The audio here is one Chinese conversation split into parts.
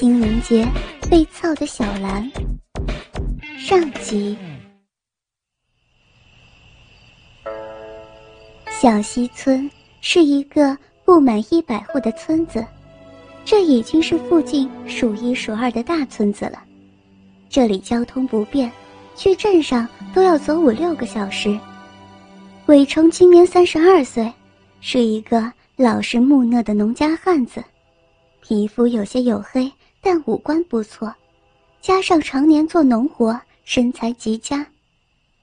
清明节被操的小兰。上集。小溪村是一个不满一百户的村子，这已经是附近数一数二的大村子了。这里交通不便，去镇上都要走五六个小时。伟成今年三十二岁，是一个老实木讷的农家汉子。皮肤有些黝黑，但五官不错，加上常年做农活，身材极佳，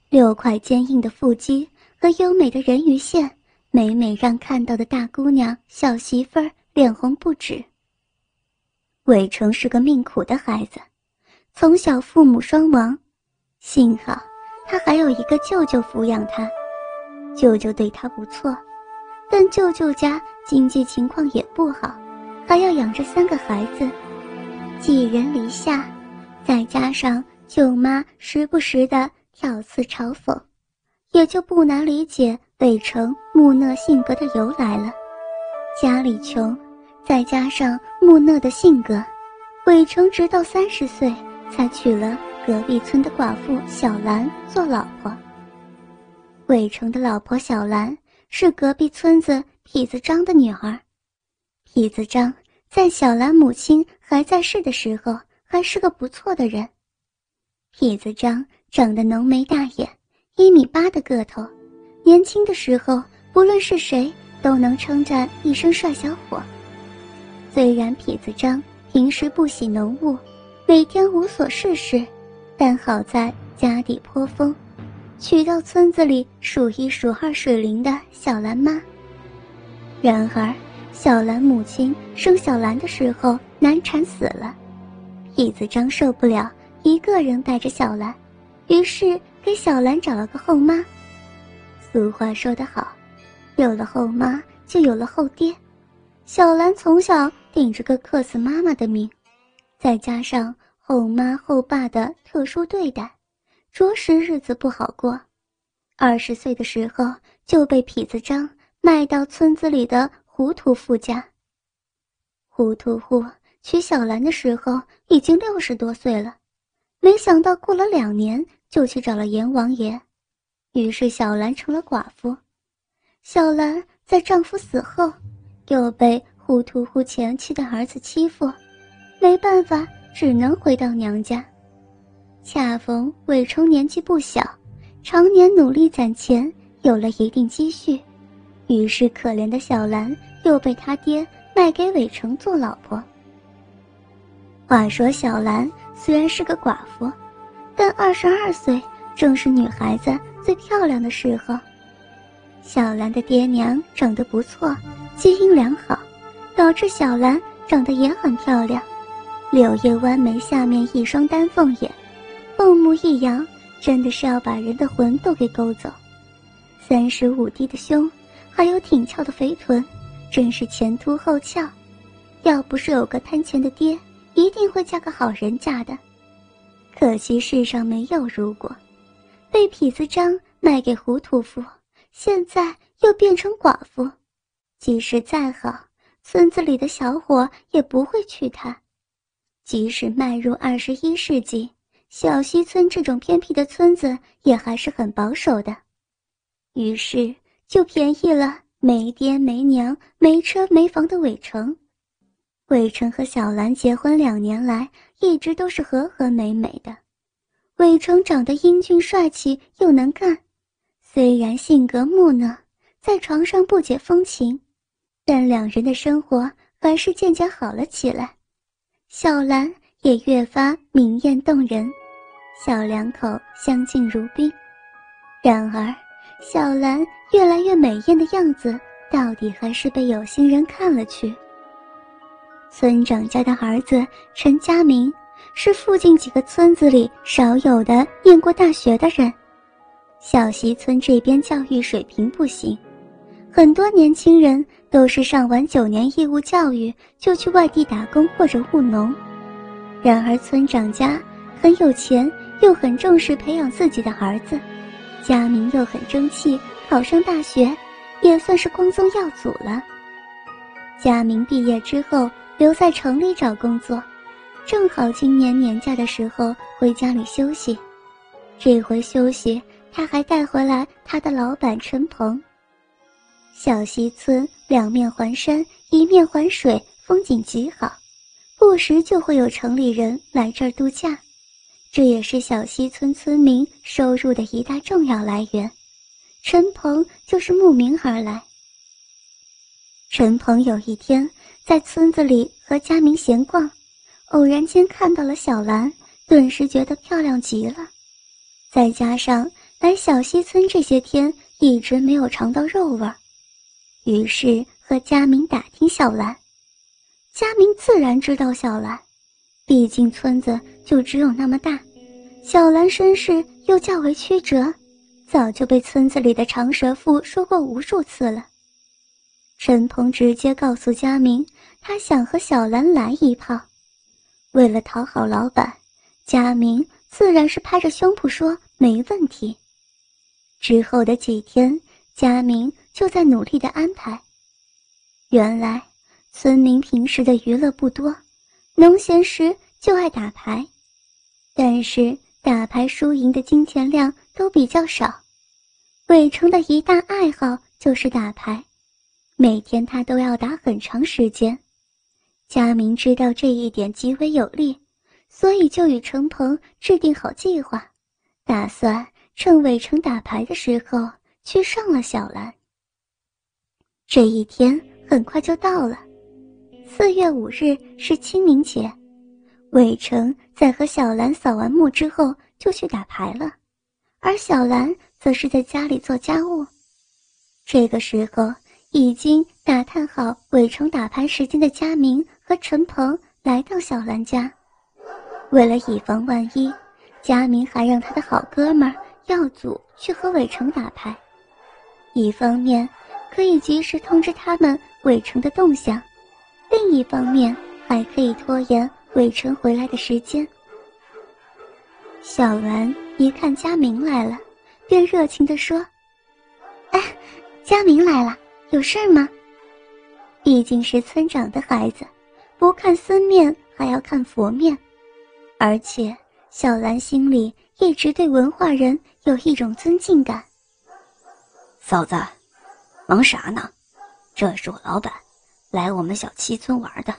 六块坚硬的腹肌和优美的人鱼线，每每让看到的大姑娘、小媳妇儿脸红不止。伟成是个命苦的孩子，从小父母双亡，幸好他还有一个舅舅抚养他，舅舅对他不错，但舅舅家经济情况也不好。还要养着三个孩子，寄人篱下，再加上舅妈时不时的挑刺嘲讽，也就不难理解北城木讷性格的由来了。家里穷，再加上木讷的性格，北城直到三十岁才娶了隔壁村的寡妇小兰做老婆。北城的老婆小兰是隔壁村子痞子张的女儿。痞子张在小兰母亲还在世的时候，还是个不错的人。痞子张长得浓眉大眼，一米八的个头，年轻的时候不论是谁都能称赞一声帅小伙。虽然痞子张平时不喜农务，每天无所事事，但好在家底颇丰，娶到村子里数一数二水灵的小兰妈。然而。小兰母亲生小兰的时候难产死了，痞子张受不了一个人带着小兰，于是给小兰找了个后妈。俗话说得好，有了后妈就有了后爹。小兰从小顶着个克死妈妈的命，再加上后妈后爸的特殊对待，着实日子不好过。二十岁的时候就被痞子张卖到村子里的。糊涂富家。糊涂户娶小兰的时候已经六十多岁了，没想到过了两年就去找了阎王爷，于是小兰成了寡妇。小兰在丈夫死后，又被糊涂户前妻的儿子欺负，没办法，只能回到娘家。恰逢伟成年纪不小，常年努力攒钱，有了一定积蓄。于是，可怜的小兰又被他爹卖给伟成做老婆。话说，小兰虽然是个寡妇，但二十二岁正是女孩子最漂亮的时候。小兰的爹娘长得不错，基因良好，导致小兰长得也很漂亮。柳叶弯眉，下面一双丹凤眼，凤目一扬，真的是要把人的魂都给勾走。三十五 D 的胸。还有挺翘的肥臀，真是前凸后翘。要不是有个贪钱的爹，一定会嫁个好人家的。可惜世上没有如果，被痞子张卖给胡屠夫，现在又变成寡妇。即使再好，村子里的小伙也不会娶她。即使迈入二十一世纪，小溪村这种偏僻的村子也还是很保守的。于是。就便宜了没爹没娘没车没房的伟成。伟成和小兰结婚两年来一直都是和和美美的。伟成长得英俊帅气又能干，虽然性格木讷，在床上不解风情，但两人的生活还是渐渐好了起来。小兰也越发明艳动人，小两口相敬如宾。然而。小兰越来越美艳的样子，到底还是被有心人看了去。村长家的儿子陈家明，是附近几个村子里少有的念过大学的人。小溪村这边教育水平不行，很多年轻人都是上完九年义务教育就去外地打工或者务农。然而村长家很有钱，又很重视培养自己的儿子。佳明又很争气，考上大学，也算是光宗耀祖了。佳明毕业之后留在城里找工作，正好今年年假的时候回家里休息。这回休息，他还带回来他的老板陈鹏。小溪村两面环山，一面环水，风景极好，不时就会有城里人来这儿度假，这也是小溪村村民收入的一大重要来源。陈鹏就是慕名而来。陈鹏有一天在村子里和佳明闲逛，偶然间看到了小兰，顿时觉得漂亮极了。再加上来小溪村这些天一直没有尝到肉味儿。于是和佳明打听小兰，佳明自然知道小兰，毕竟村子就只有那么大，小兰身世又较为曲折，早就被村子里的长舌妇说过无数次了。陈鹏直接告诉佳明，他想和小兰来一炮。为了讨好老板，佳明自然是拍着胸脯说没问题。之后的几天，佳明。就在努力的安排。原来，村民平时的娱乐不多，农闲时就爱打牌，但是打牌输赢的金钱量都比较少。伟成的一大爱好就是打牌，每天他都要打很长时间。佳明知道这一点极为有利，所以就与程鹏制定好计划，打算趁伟成打牌的时候去上了小兰。这一天很快就到了，四月五日是清明节，伟成在和小兰扫完墓之后就去打牌了，而小兰则是在家里做家务。这个时候，已经打探好伟成打牌时间的佳明和陈鹏来到小兰家，为了以防万一，佳明还让他的好哥们耀祖去和伟成打牌，一方面。可以及时通知他们伟成的动向，另一方面还可以拖延伟成回来的时间。小兰一看佳明来了，便热情地说：“哎，佳明来了，有事吗？毕竟是村长的孩子，不看僧面还要看佛面，而且小兰心里一直对文化人有一种尊敬感。”嫂子。忙啥呢？这是我老板来我们小七村玩的，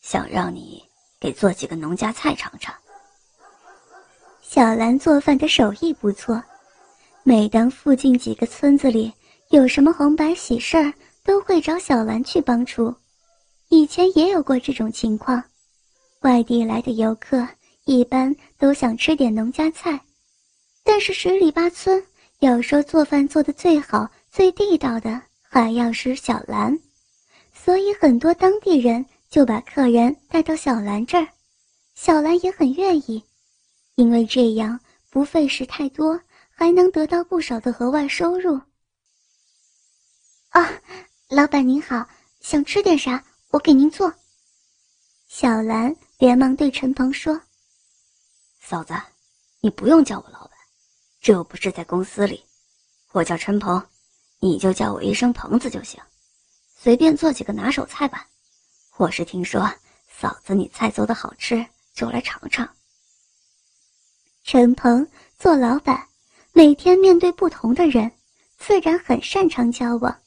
想让你给做几个农家菜尝尝。小兰做饭的手艺不错，每当附近几个村子里有什么红白喜事儿，都会找小兰去帮厨。以前也有过这种情况，外地来的游客一般都想吃点农家菜，但是十里八村要说做饭做的最好。最地道的还要是小兰，所以很多当地人就把客人带到小兰这儿，小兰也很愿意，因为这样不费事太多，还能得到不少的额外收入。啊，老板您好，想吃点啥？我给您做。小兰连忙对陈鹏说：“嫂子，你不用叫我老板，这又不是在公司里，我叫陈鹏。”你就叫我一声鹏子就行，随便做几个拿手菜吧。我是听说嫂子你菜做的好吃，就来尝尝。陈鹏做老板，每天面对不同的人，自然很擅长交往，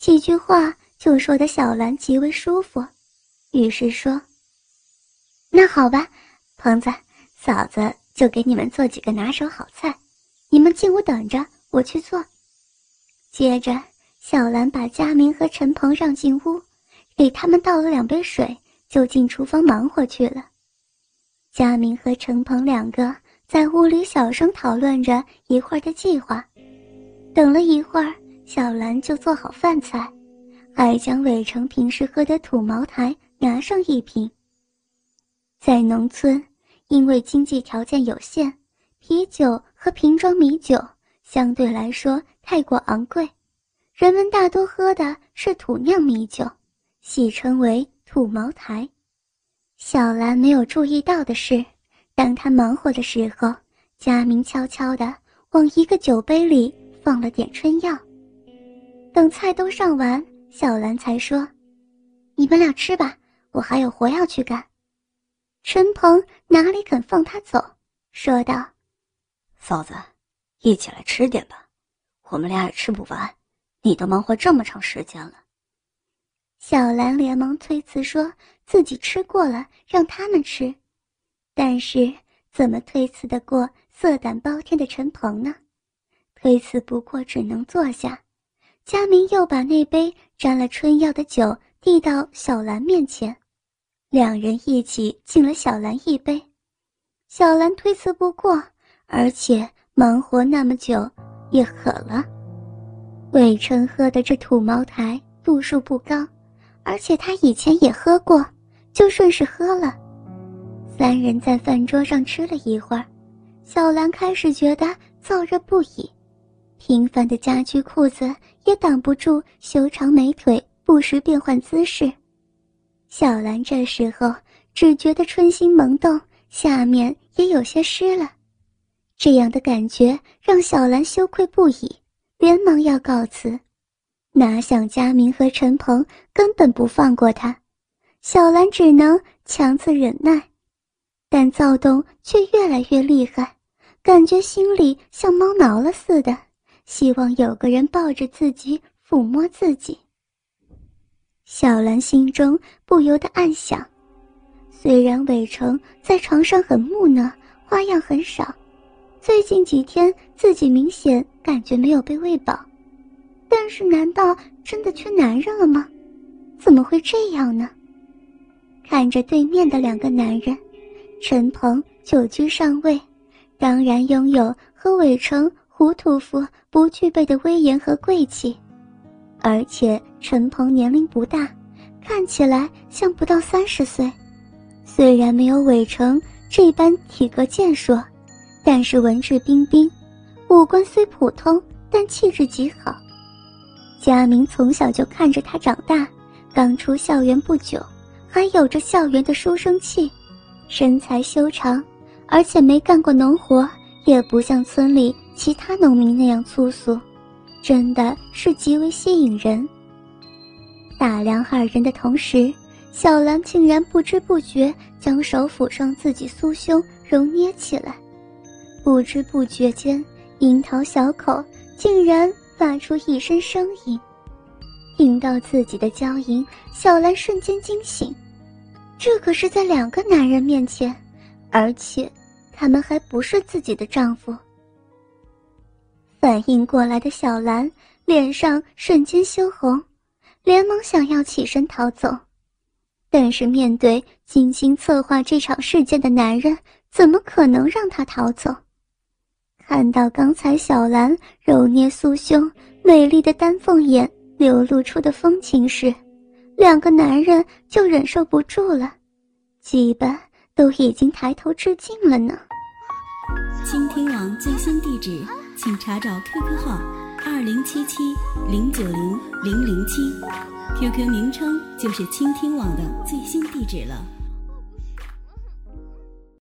几句话就说的小兰极为舒服，于是说：“那好吧，鹏子，嫂子就给你们做几个拿手好菜，你们进屋等着，我去做。”接着，小兰把佳明和陈鹏让进屋，给他们倒了两杯水，就进厨房忙活去了。佳明和陈鹏两个在屋里小声讨论着一会儿的计划。等了一会儿，小兰就做好饭菜，还将伟成平时喝的土茅台拿上一瓶。在农村，因为经济条件有限，啤酒和瓶装米酒相对来说。太过昂贵，人们大多喝的是土酿米酒，戏称为土茅台。小兰没有注意到的是，当她忙活的时候，佳明悄悄地往一个酒杯里放了点春药。等菜都上完，小兰才说：“你们俩吃吧，我还有活要去干。”陈鹏哪里肯放他走，说道：“嫂子，一起来吃点吧，我们俩也吃不完，你都忙活这么长时间了。”小兰连忙推辞，说自己吃过了，让他们吃。但是怎么推辞得过色胆包天的陈鹏呢？推辞不过，只能坐下。佳明又把那杯沾了春药的酒递到小兰面前，两人一起敬了小兰一杯。小兰推辞不过，而且忙活那么久，也渴了。魏琛喝的这土茅台度数不高，而且他以前也喝过，就顺势喝了。三人在饭桌上吃了一会儿，小兰开始觉得燥热不已。平凡的家居裤子也挡不住修长美腿不时变换姿势。小兰这时候只觉得春心萌动，下面也有些湿了。这样的感觉让小兰羞愧不已，连忙要告辞。哪想佳明和陈鹏根本不放过他，小兰只能强自忍耐，但躁动却越来越厉害，感觉心里像猫挠了似的。希望有个人抱着自己，抚摸自己。小兰心中不由得暗想：虽然伟成在床上很木讷，花样很少，最近几天自己明显感觉没有被喂饱，但是难道真的缺男人了吗？怎么会这样呢？看着对面的两个男人，陈鹏久居上位，当然拥有和伟成。胡屠夫不具备的威严和贵气，而且陈鹏年龄不大，看起来像不到三十岁。虽然没有韦成这般体格健硕，但是文质彬彬，五官虽普通，但气质极好。佳明从小就看着他长大，刚出校园不久，还有着校园的书生气，身材修长，而且没干过农活，也不像村里。其他农民那样粗俗，真的是极为吸引人。打量二人的同时，小兰竟然不知不觉将手抚上自己酥胸，揉捏起来。不知不觉间，樱桃小口竟然发出一声声音。听到自己的娇吟，小兰瞬间惊醒。这可是在两个男人面前，而且他们还不是自己的丈夫。反应过来的小兰脸上瞬间羞红，连忙想要起身逃走，但是面对精心策划这场事件的男人，怎么可能让她逃走？看到刚才小兰揉捏酥胸、美丽的丹凤眼流露出的风情时，两个男人就忍受不住了，基本都已经抬头致敬了呢。倾听网最新地址。请查找 QQ 号二零七七零九零零零七，QQ 名称就是倾听网的最新地址了。